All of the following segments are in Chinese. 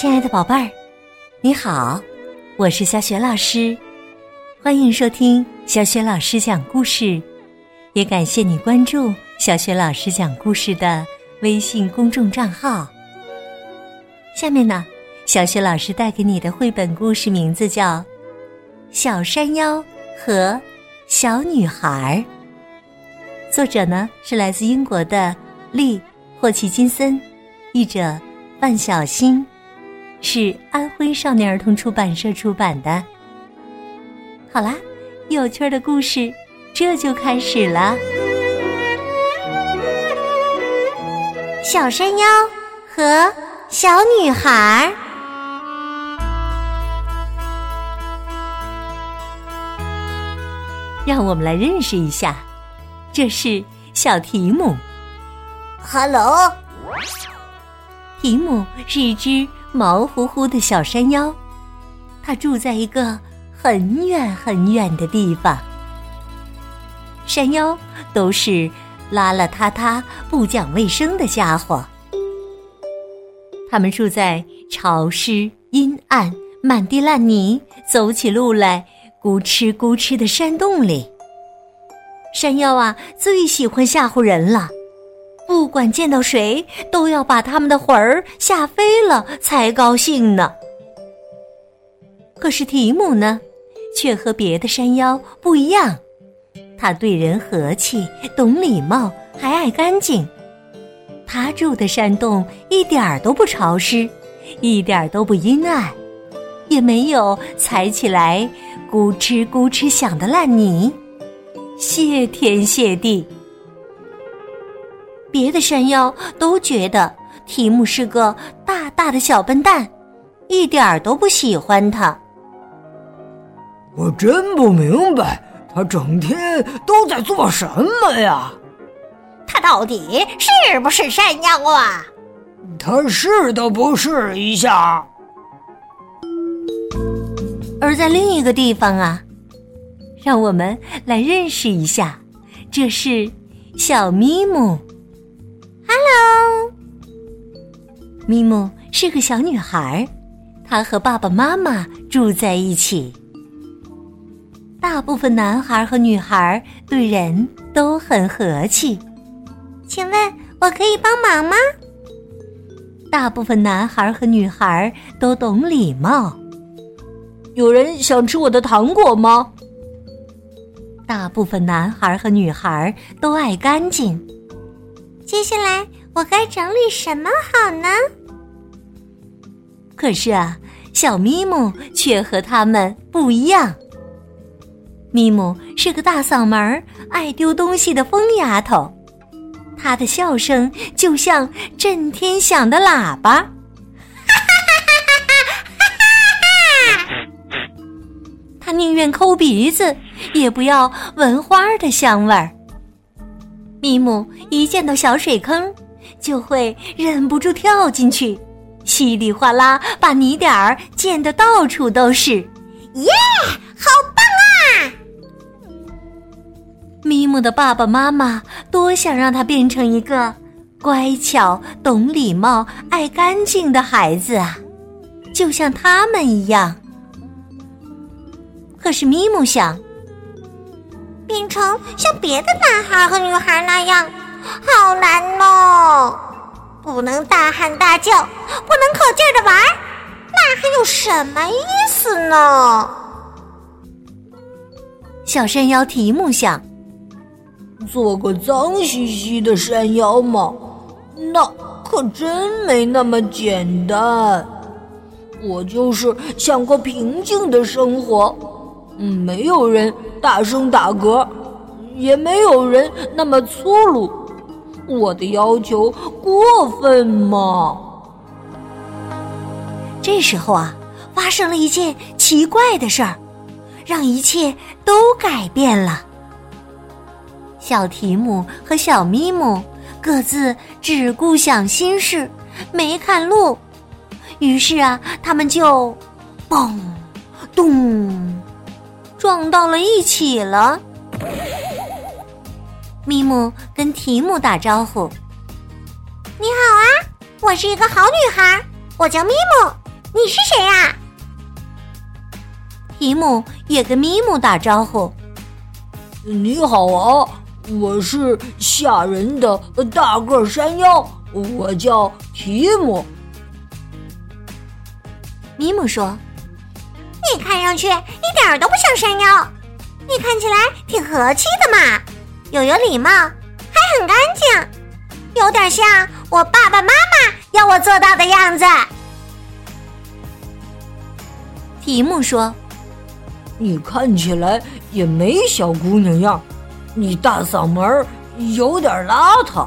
亲爱的宝贝儿，你好，我是小雪老师，欢迎收听小雪老师讲故事，也感谢你关注小雪老师讲故事的微信公众账号。下面呢，小雪老师带给你的绘本故事名字叫《小山腰和小女孩》，作者呢是来自英国的利·霍奇金森，译者范小新。是安徽少年儿童出版社出版的。好啦，有趣的故事这就开始了。小山妖和小女孩，让我们来认识一下，这是小提姆。Hello，提姆是一只。毛乎乎的小山腰，他住在一个很远很远的地方。山腰都是邋邋遢遢、不讲卫生的家伙。他们住在潮湿、阴暗、满地烂泥、走起路来咕哧咕哧的山洞里。山腰啊，最喜欢吓唬人了。不管见到谁，都要把他们的魂儿吓飞了才高兴呢。可是提姆呢，却和别的山妖不一样，他对人和气，懂礼貌，还爱干净。他住的山洞一点儿都不潮湿，一点儿都不阴暗，也没有踩起来咕哧咕哧响的烂泥，谢天谢地。别的山妖都觉得提姆是个大大的小笨蛋，一点儿都不喜欢他。我真不明白，他整天都在做什么呀？他到底是不是山妖啊？他是都不是一下。而在另一个地方啊，让我们来认识一下，这是小咪姆。咪姆是个小女孩，她和爸爸妈妈住在一起。大部分男孩和女孩对人都很和气。请问我可以帮忙吗？大部分男孩和女孩都懂礼貌。有人想吃我的糖果吗？大部分男孩和女孩都爱干净。接下来我该整理什么好呢？可是啊，小咪姆却和他们不一样。咪姆是个大嗓门、爱丢东西的疯丫头，她的笑声就像震天响的喇叭，哈哈哈哈哈哈！她宁愿抠鼻子，也不要闻花的香味儿。咪姆一见到小水坑，就会忍不住跳进去，稀里哗啦把泥点儿溅得到处都是。耶，好棒啊！咪姆的爸爸妈妈多想让他变成一个乖巧、懂礼貌、爱干净的孩子啊，就像他们一样。可是咪姆想。变成像别的男孩和女孩那样，好难哦！不能大喊大叫，不能可劲儿的玩，那还有什么意思呢？小山妖提木想，做个脏兮兮的山妖吗？那可真没那么简单。我就是想过平静的生活。嗯，没有人大声打嗝，也没有人那么粗鲁。我的要求过分吗？这时候啊，发生了一件奇怪的事儿，让一切都改变了。小提姆和小咪姆各自只顾想心事，没看路，于是啊，他们就嘣咚。撞到了一起了。咪姆跟提姆打招呼：“你好啊，我是一个好女孩，我叫咪姆，你是谁呀？提姆也跟咪姆打招呼：“你好啊，我是吓人的大个山妖，我叫提姆。”咪姆说：“你看上去一点都不像山妖，你看起来挺和气的嘛，又有礼貌，还很干净，有点像我爸爸妈妈要我做到的样子。”提姆说。你看起来也没小姑娘样，你大嗓门有点邋遢，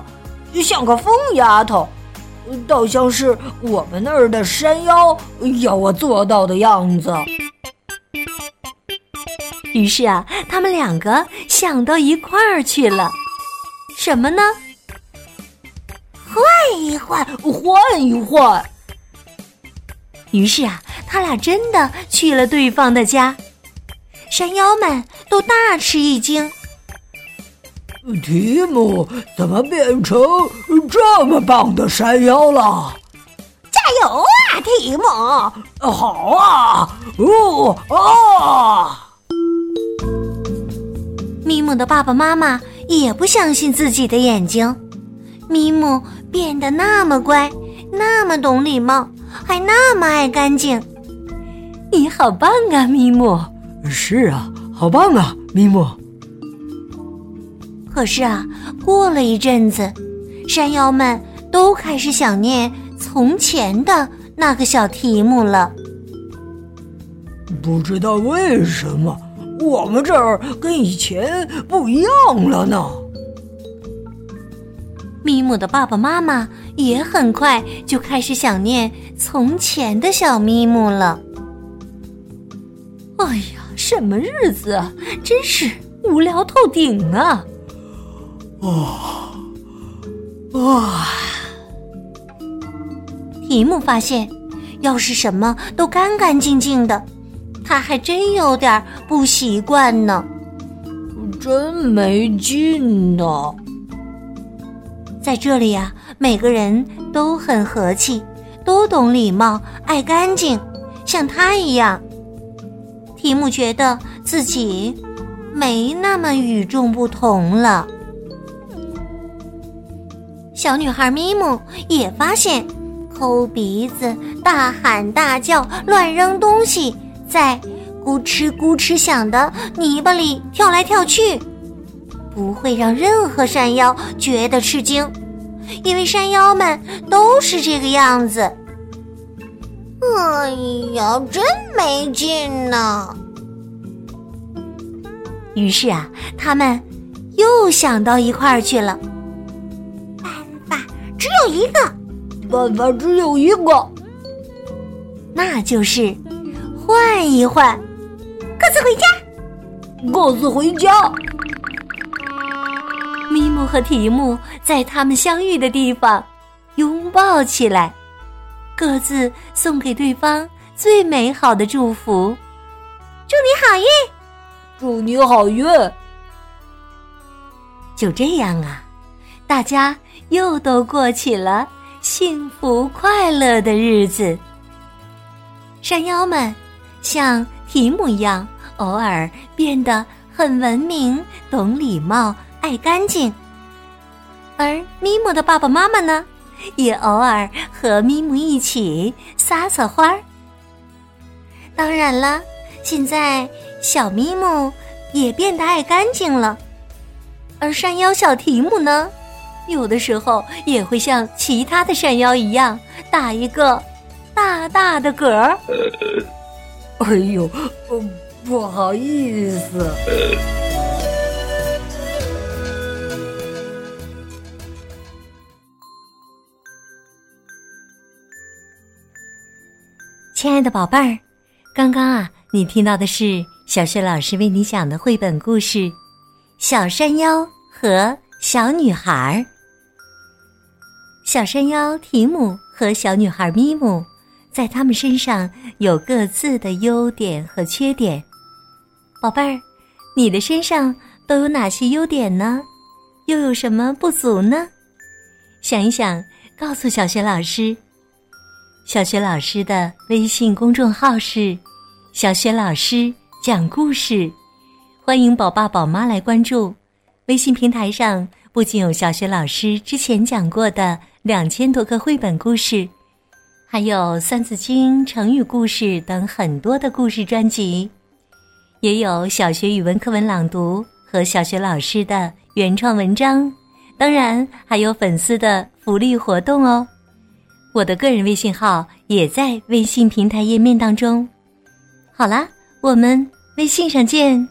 像个疯丫头，倒像是我们那儿的山妖要我做到的样子。于是啊，他们两个想到一块儿去了，什么呢？换一换，换一换。于是啊，他俩真的去了对方的家。山妖们都大吃一惊。提姆怎么变成这么棒的山妖了？加油啊，提姆！好啊！哦啊！咪姆的爸爸妈妈也不相信自己的眼睛。咪姆变得那么乖，那么懂礼貌，还那么爱干净。你好棒啊，咪姆！是啊，好棒啊，咪姆。可是啊，过了一阵子，山妖们都开始想念从前的那个小提姆了。不知道为什么，我们这儿跟以前不一样了呢。咪姆的爸爸妈妈也很快就开始想念从前的小咪姆了。哎呀！什么日子啊！真是无聊透顶啊！啊啊！提姆发现，要是什么都干干净净的，他还真有点不习惯呢。真没劲呢。在这里呀，每个人都很和气，都懂礼貌，爱干净，像他一样。提姆觉得自己没那么与众不同了。小女孩咪姆也发现，抠鼻子、大喊大叫、乱扔东西，在咕哧咕哧响的泥巴里跳来跳去，不会让任何山妖觉得吃惊，因为山妖们都是这个样子。哎呀，真没劲呢！于是啊，他们又想到一块儿去了。办法只有一个，办法只有一个，那就是换一换，各自回家，各自回家。咪姆和提姆在他们相遇的地方拥抱起来。各自送给对方最美好的祝福，祝你好运，祝你好运。就这样啊，大家又都过起了幸福快乐的日子。山妖们像提姆一样，偶尔变得很文明、懂礼貌、爱干净，而咪姆的爸爸妈妈呢？也偶尔和咪姆一起撒撒欢儿。当然了，现在小咪姆也变得爱干净了，而山妖小提姆呢，有的时候也会像其他的山妖一样打一个大大的嗝儿。哎呦，不好意思。亲爱的宝贝儿，刚刚啊，你听到的是小雪老师为你讲的绘本故事《小山妖和小女孩》。小山妖提姆和小女孩咪姆，在他们身上有各自的优点和缺点。宝贝儿，你的身上都有哪些优点呢？又有什么不足呢？想一想，告诉小雪老师。小雪老师的微信公众号是“小雪老师讲故事”，欢迎宝爸宝妈来关注。微信平台上不仅有小雪老师之前讲过的两千多个绘本故事，还有《三字经》、成语故事等很多的故事专辑，也有小学语文课文朗读和小学老师的原创文章。当然，还有粉丝的福利活动哦！我的个人微信号也在微信平台页面当中。好啦，我们微信上见。